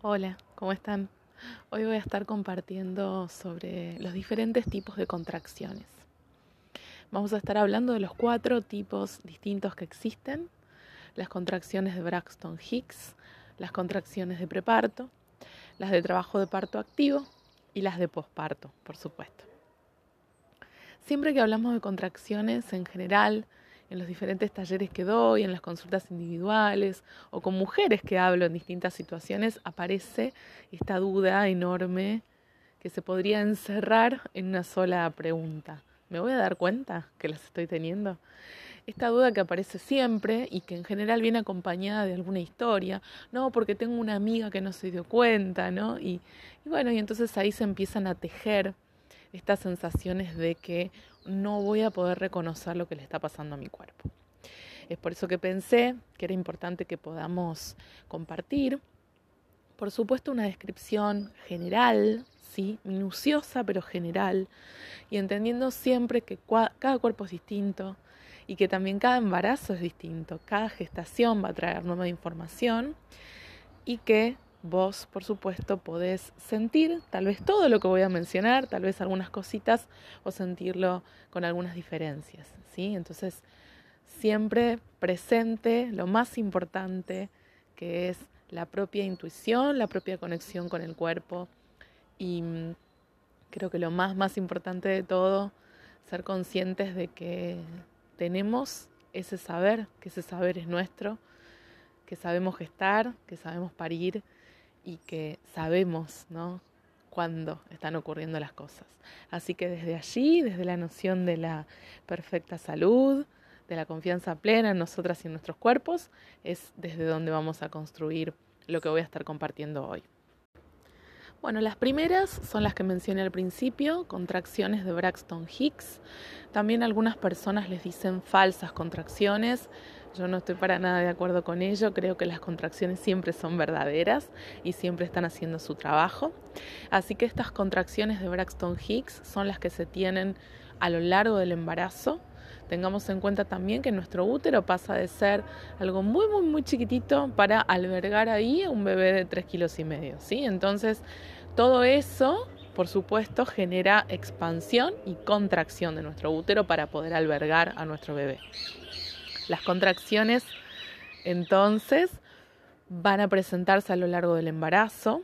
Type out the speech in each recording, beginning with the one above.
Hola, ¿cómo están? Hoy voy a estar compartiendo sobre los diferentes tipos de contracciones. Vamos a estar hablando de los cuatro tipos distintos que existen, las contracciones de Braxton Hicks, las contracciones de preparto, las de trabajo de parto activo y las de posparto, por supuesto. Siempre que hablamos de contracciones en general, en los diferentes talleres que doy, en las consultas individuales o con mujeres que hablo en distintas situaciones, aparece esta duda enorme que se podría encerrar en una sola pregunta. ¿Me voy a dar cuenta que las estoy teniendo? Esta duda que aparece siempre y que en general viene acompañada de alguna historia, no, porque tengo una amiga que no se dio cuenta, ¿no? Y, y bueno, y entonces ahí se empiezan a tejer estas sensaciones de que no voy a poder reconocer lo que le está pasando a mi cuerpo. Es por eso que pensé que era importante que podamos compartir, por supuesto, una descripción general, sí, minuciosa pero general, y entendiendo siempre que cada cuerpo es distinto y que también cada embarazo es distinto, cada gestación va a traer nueva información y que Vos, por supuesto, podés sentir tal vez todo lo que voy a mencionar, tal vez algunas cositas o sentirlo con algunas diferencias, ¿sí? Entonces, siempre presente lo más importante que es la propia intuición, la propia conexión con el cuerpo y mm, creo que lo más más importante de todo ser conscientes de que tenemos ese saber, que ese saber es nuestro, que sabemos gestar, que sabemos parir y que sabemos, ¿no? Cuándo están ocurriendo las cosas. Así que desde allí, desde la noción de la perfecta salud, de la confianza plena en nosotras y en nuestros cuerpos, es desde donde vamos a construir lo que voy a estar compartiendo hoy. Bueno, las primeras son las que mencioné al principio, contracciones de Braxton Hicks. También algunas personas les dicen falsas contracciones. Yo no estoy para nada de acuerdo con ello. Creo que las contracciones siempre son verdaderas y siempre están haciendo su trabajo. Así que estas contracciones de Braxton Hicks son las que se tienen a lo largo del embarazo. Tengamos en cuenta también que nuestro útero pasa de ser algo muy, muy, muy chiquitito para albergar ahí un bebé de 3 kilos y medio. ¿sí? Entonces, todo eso, por supuesto, genera expansión y contracción de nuestro útero para poder albergar a nuestro bebé. Las contracciones, entonces, van a presentarse a lo largo del embarazo.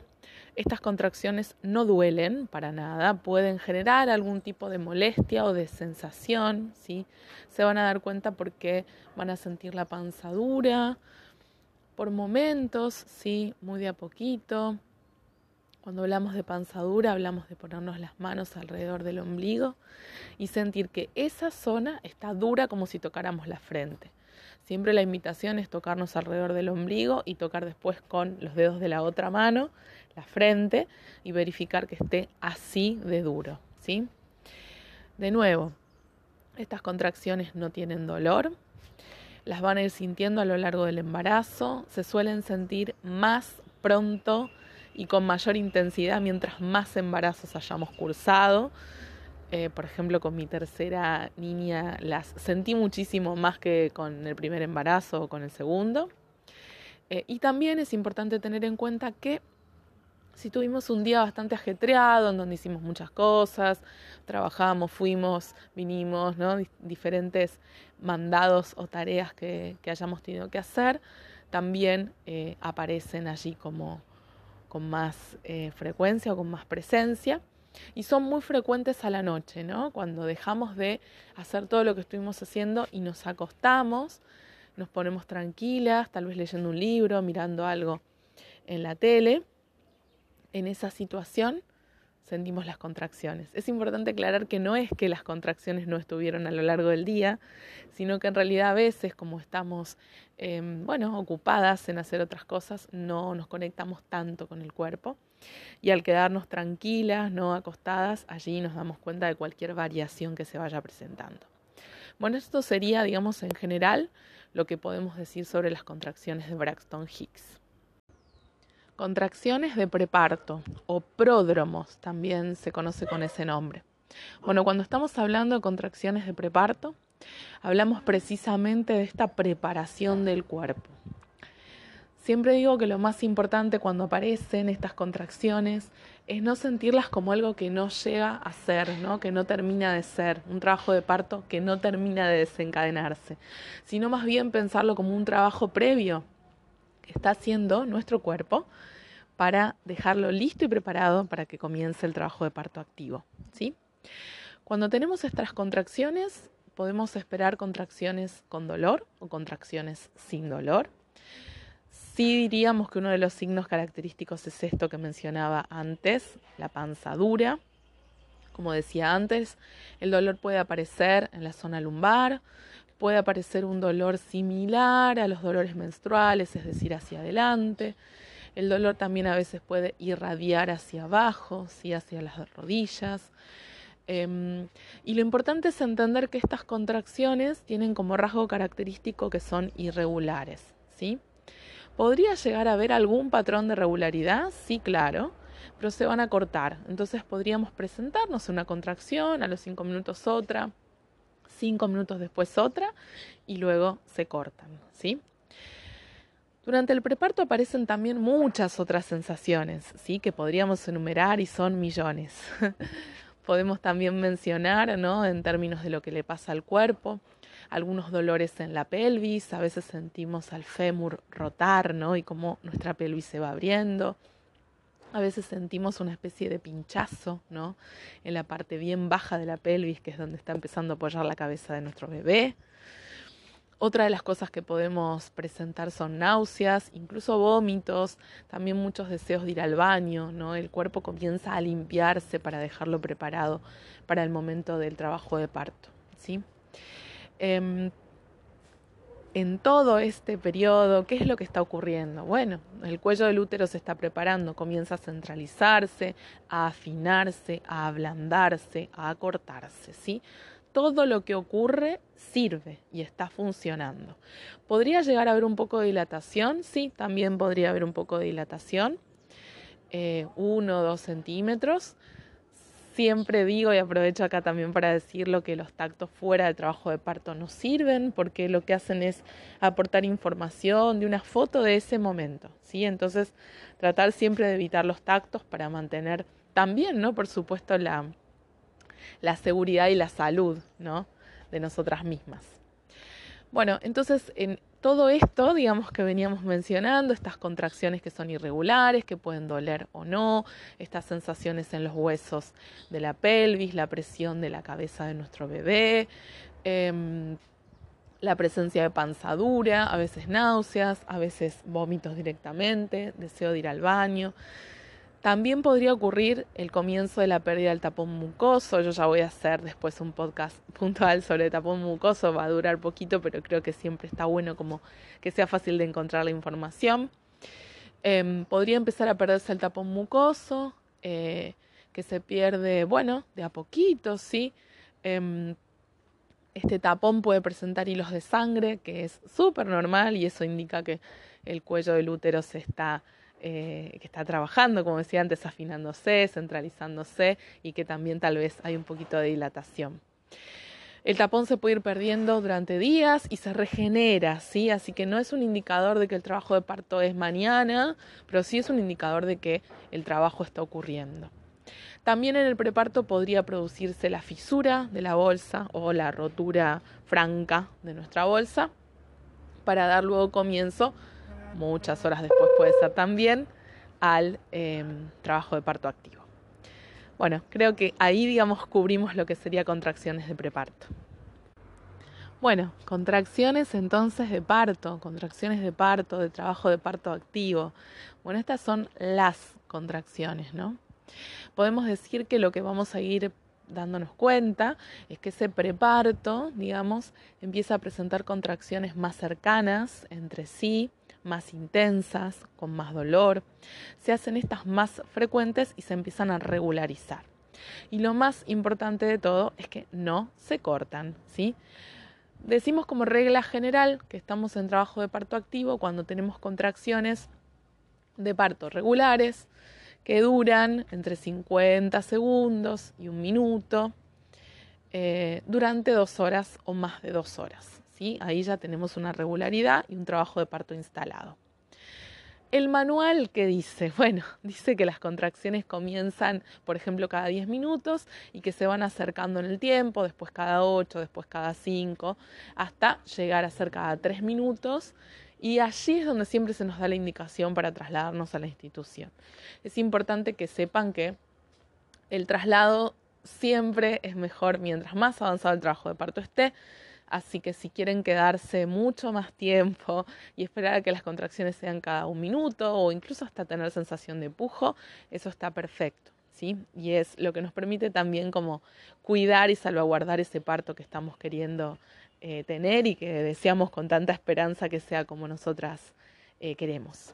Estas contracciones no duelen para nada, pueden generar algún tipo de molestia o de sensación, ¿sí? Se van a dar cuenta porque van a sentir la panza dura por momentos, ¿sí? Muy de a poquito. Cuando hablamos de panza dura, hablamos de ponernos las manos alrededor del ombligo y sentir que esa zona está dura como si tocáramos la frente. Siempre la invitación es tocarnos alrededor del ombligo y tocar después con los dedos de la otra mano la frente y verificar que esté así de duro, ¿sí? De nuevo, estas contracciones no tienen dolor, las van a ir sintiendo a lo largo del embarazo, se suelen sentir más pronto y con mayor intensidad mientras más embarazos hayamos cursado. Eh, por ejemplo, con mi tercera niña las sentí muchísimo más que con el primer embarazo o con el segundo. Eh, y también es importante tener en cuenta que si tuvimos un día bastante ajetreado, en donde hicimos muchas cosas, trabajamos, fuimos, vinimos, ¿no? diferentes mandados o tareas que, hayamos tenido que hacer, también eh, aparecen allí como con más frecuencia o con más presencia. Y son muy frecuentes a la noche, ¿no? Cuando dejamos de hacer todo lo que estuvimos haciendo y nos acostamos, nos ponemos tranquilas, tal vez leyendo un libro, mirando algo en la tele. En esa situación sentimos las contracciones. Es importante aclarar que no es que las contracciones no estuvieron a lo largo del día, sino que en realidad a veces, como estamos, em, bueno, ocupadas en hacer otras cosas, no nos conectamos tanto con el cuerpo. Y al quedarnos tranquilas, no acostadas, allí nos damos cuenta de cualquier variación que se vaya presentando. Bueno, esto sería, digamos, en general lo que podemos decir sobre las contracciones de Braxton Hicks. Contracciones de preparto o pródromos también se conoce con ese nombre. Bueno, cuando estamos hablando de contracciones de preparto, hablamos precisamente de esta preparación del cuerpo. Siempre digo que lo más importante cuando aparecen estas contracciones es no sentirlas como algo que no llega a ser, ¿no? que no termina de ser, un trabajo de parto que no termina de desencadenarse, sino más bien pensarlo como un trabajo previo que está haciendo nuestro cuerpo para dejarlo listo y preparado para que comience el trabajo de parto activo. ¿sí? Cuando tenemos estas contracciones, podemos esperar contracciones con dolor o contracciones sin dolor. Sí diríamos que uno de los signos característicos es esto que mencionaba antes, la panza dura. Como decía antes, el dolor puede aparecer en la zona lumbar, puede aparecer un dolor similar a los dolores menstruales, es decir, hacia adelante. El dolor también a veces puede irradiar hacia abajo, ¿sí? hacia las rodillas. Em, y lo importante es entender que estas contracciones tienen como rasgo característico que son irregulares. ¿sí? ¿Podría llegar a haber algún patrón de regularidad? Sí, claro, pero se van a cortar. Entonces podríamos presentarnos una contracción, a los cinco minutos otra, cinco minutos después otra y luego se cortan, ¿sí? Durante el preparto aparecen también muchas otras sensaciones, ¿sí? Que podríamos enumerar y son millones. Podemos también mencionar, ¿no? En términos de lo que le pasa al cuerpo, algunos dolores en la pelvis, a veces sentimos al fémur rotar, ¿no? Y cómo nuestra pelvis se va abriendo. A veces sentimos una especie de pinchazo, ¿no? En la parte bien baja de la pelvis, que es donde está empezando a apoyar la cabeza de nuestro bebé. Otra de las cosas que podemos presentar son náuseas, incluso vómitos, también muchos deseos de ir al baño, ¿no? El cuerpo comienza a limpiarse para dejarlo preparado para el momento del trabajo de parto, ¿sí? Em, en todo este periodo, ¿qué es lo que está ocurriendo? Bueno, el cuello del útero se está preparando, comienza a centralizarse, a afinarse, a ablandarse, a acortarse, ¿sí? Todo lo que ocurre sirve y está funcionando. ¿Podría llegar a haber un poco de dilatación? Sí, también podría haber un poco de dilatación, eh, uno o dos centímetros Siempre digo y aprovecho acá también para decirlo que los tactos fuera del trabajo de parto no sirven porque lo que hacen es aportar información de una foto de ese momento, ¿sí? Entonces, tratar siempre de evitar los tactos para mantener también, ¿no? Por supuesto, la, la seguridad y la salud, ¿no? De nosotras mismas. Bueno, entonces en todo esto, digamos que veníamos mencionando, estas contracciones que son irregulares, que pueden doler o no, estas sensaciones en los huesos de la pelvis, la presión de la cabeza de nuestro bebé, em, la presencia de panzadura, a veces náuseas, a veces vómitos directamente, deseo de ir al baño. También podría ocurrir el comienzo de la pérdida del tapón mucoso. Yo ya voy a hacer después un podcast puntual sobre el tapón mucoso. Va a durar poquito, pero creo que siempre está bueno como que sea fácil de encontrar la información. Em, podría empezar a perderse el tapón mucoso, eh, que se pierde, bueno, de a poquito, ¿sí? Em, este tapón puede presentar hilos de sangre, que es súper normal y eso indica que el cuello del útero se está eh, que está trabajando, como decía antes, afinándose, centralizándose y que también tal vez hay un poquito de dilatación. El tapón se puede ir perdiendo durante días y se regenera, ¿sí? Así que no es un indicador de que el trabajo de parto es mañana, pero sí es un indicador de que el trabajo está ocurriendo. También en el preparto podría producirse la fisura de la bolsa o la rotura franca de nuestra bolsa para dar luego comienzo muchas horas después puede ser también, al em, trabajo de parto activo. Bueno, creo que ahí, digamos, cubrimos lo que sería contracciones de preparto. Bueno, contracciones entonces de parto, contracciones de parto, de trabajo de parto activo. Bueno, estas son las contracciones, ¿no? Podemos decir que lo que vamos a ir dándonos cuenta es que ese preparto, digamos, empieza a presentar contracciones más cercanas entre sí, más intensas, con más dolor, se hacen estas más frecuentes y se empiezan a regularizar. Y lo más importante de todo es que no se cortan, ¿sí? Decimos como regla general que estamos en trabajo de parto activo cuando tenemos contracciones de parto regulares que duran entre 50 segundos y un minuto eh, durante dos horas o más de dos horas. Ahí ya tenemos una regularidad y un trabajo de parto instalado. El manual que dice, bueno, dice que las contracciones comienzan, por ejemplo, cada 10 minutos y que se van acercando en el tiempo, después cada 8, después cada 5, hasta llegar a ser cada 3 minutos. Y allí es donde siempre se nos da la indicación para trasladarnos a la institución. Es importante que sepan que el traslado siempre es mejor mientras más avanzado el trabajo de parto esté, Así que si quieren quedarse mucho más tiempo y esperar a que las contracciones sean cada un minuto o incluso hasta tener sensación de pujo, eso está perfecto. ¿sí? Y es lo que nos permite también como cuidar y salvaguardar ese parto que estamos queriendo eh, tener y que deseamos con tanta esperanza que sea como nosotras eh, queremos.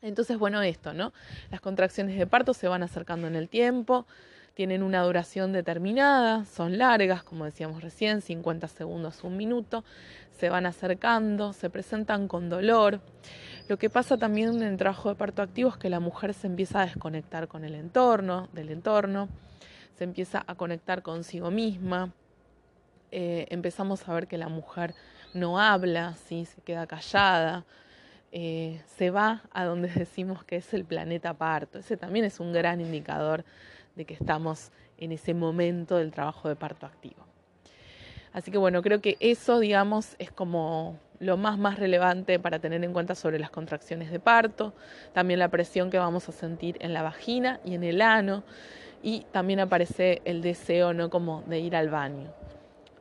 Entonces, bueno, esto, ¿no? Las contracciones de parto se van acercando en el tiempo, tienen una duración determinada, son largas, como decíamos recién, 50 segundos, un minuto, se van acercando, se presentan con dolor. Lo que pasa también en el trabajo de parto activo es que la mujer se empieza a desconectar con el entorno, del entorno, se empieza a conectar consigo misma, eh, empezamos a ver que la mujer no habla, ¿sí? se queda callada, eh, se va a donde decimos que es el planeta parto. Ese también es un gran indicador de que estamos en ese momento del trabajo de parto activo. Así que bueno, creo que eso, digamos, es como lo más más relevante para tener en cuenta sobre las contracciones de parto, también la presión que vamos a sentir en la vagina y en el ano, y también aparece el deseo, ¿no? Como de ir al baño.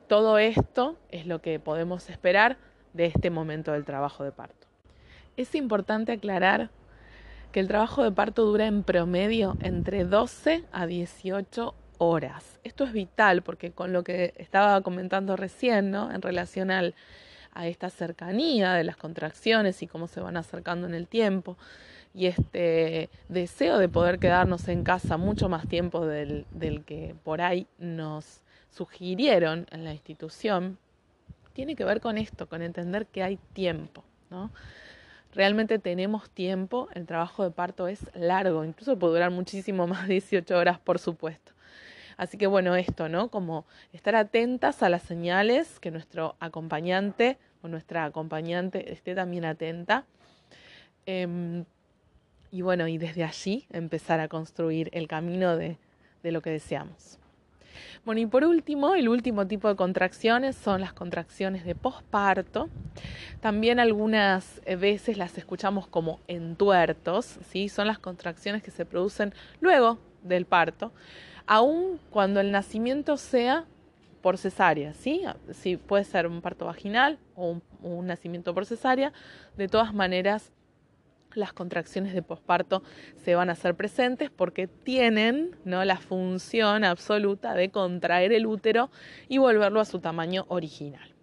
Todo esto es lo que podemos esperar de este momento del trabajo de parto. Es importante aclarar que el trabajo de parto dura en promedio entre 12 a 18 horas. Esto es vital porque con lo que estaba comentando recién, ¿no? En relación al, a esta cercanía de las contracciones y cómo se van acercando en el tiempo y este deseo de poder quedarnos en casa mucho más tiempo del, del que por ahí nos sugirieron en la institución, tiene que ver con esto, con entender que hay tiempo, ¿no? Realmente tenemos tiempo, el trabajo de parto es largo, incluso puede durar muchísimo más de 18 horas, por supuesto. Así que bueno, esto, ¿no? Como estar atentas a las señales, que nuestro acompañante o nuestra acompañante esté también atenta. Em, y bueno, y desde allí empezar a construir el camino de lo que deseamos. Bueno, y por último, el último tipo de contracciones son las contracciones de posparto. También algunas veces las escuchamos como entuertos, ¿sí? Son las contracciones que se producen luego del parto, aun cuando el nacimiento sea por cesárea, ¿sí? Sí, puede ser un parto vaginal o un nacimiento por cesárea, de todas maneras las contracciones de posparto se van a hacer presentes porque tienen ¿no? la función absoluta de contraer el útero y volverlo a su tamaño original.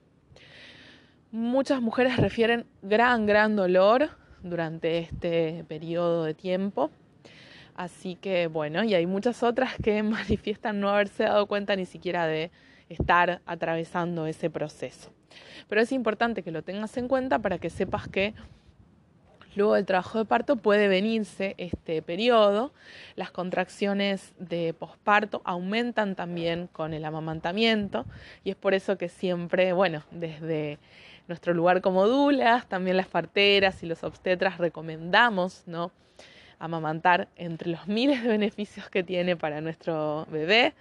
Muchas mujeres refieren gran, gran dolor durante este periodo de tiempo. Así que bueno, y hay muchas otras que manifiestan no haberse dado cuenta ni siquiera de estar atravesando ese proceso. Pero es importante que lo tengas en cuenta para que sepas que Luego del trabajo de parto puede venirse este periodo. Las contracciones de posparto aumentan también con el amamantamiento y es por eso que siempre, bueno, desde nuestro lugar como dulas, también las parteras y los obstetras recomendamos, ¿no? Amamantar entre los miles de beneficios que tiene para nuestro bebé,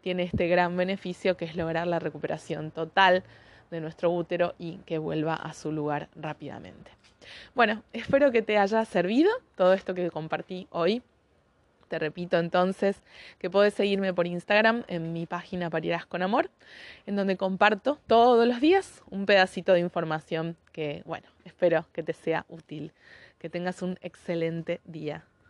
tiene este gran beneficio que es lograr la recuperación total de nuestro útero y que vuelva a su lugar rápidamente. Bueno, espero que te haya servido todo esto que compartí hoy. Te repito entonces que puedes seguirme por Instagram en mi página Parirás con Amor, en donde comparto todos los días un pedacito de información que, bueno, espero que te sea útil. Que tengas un excelente día.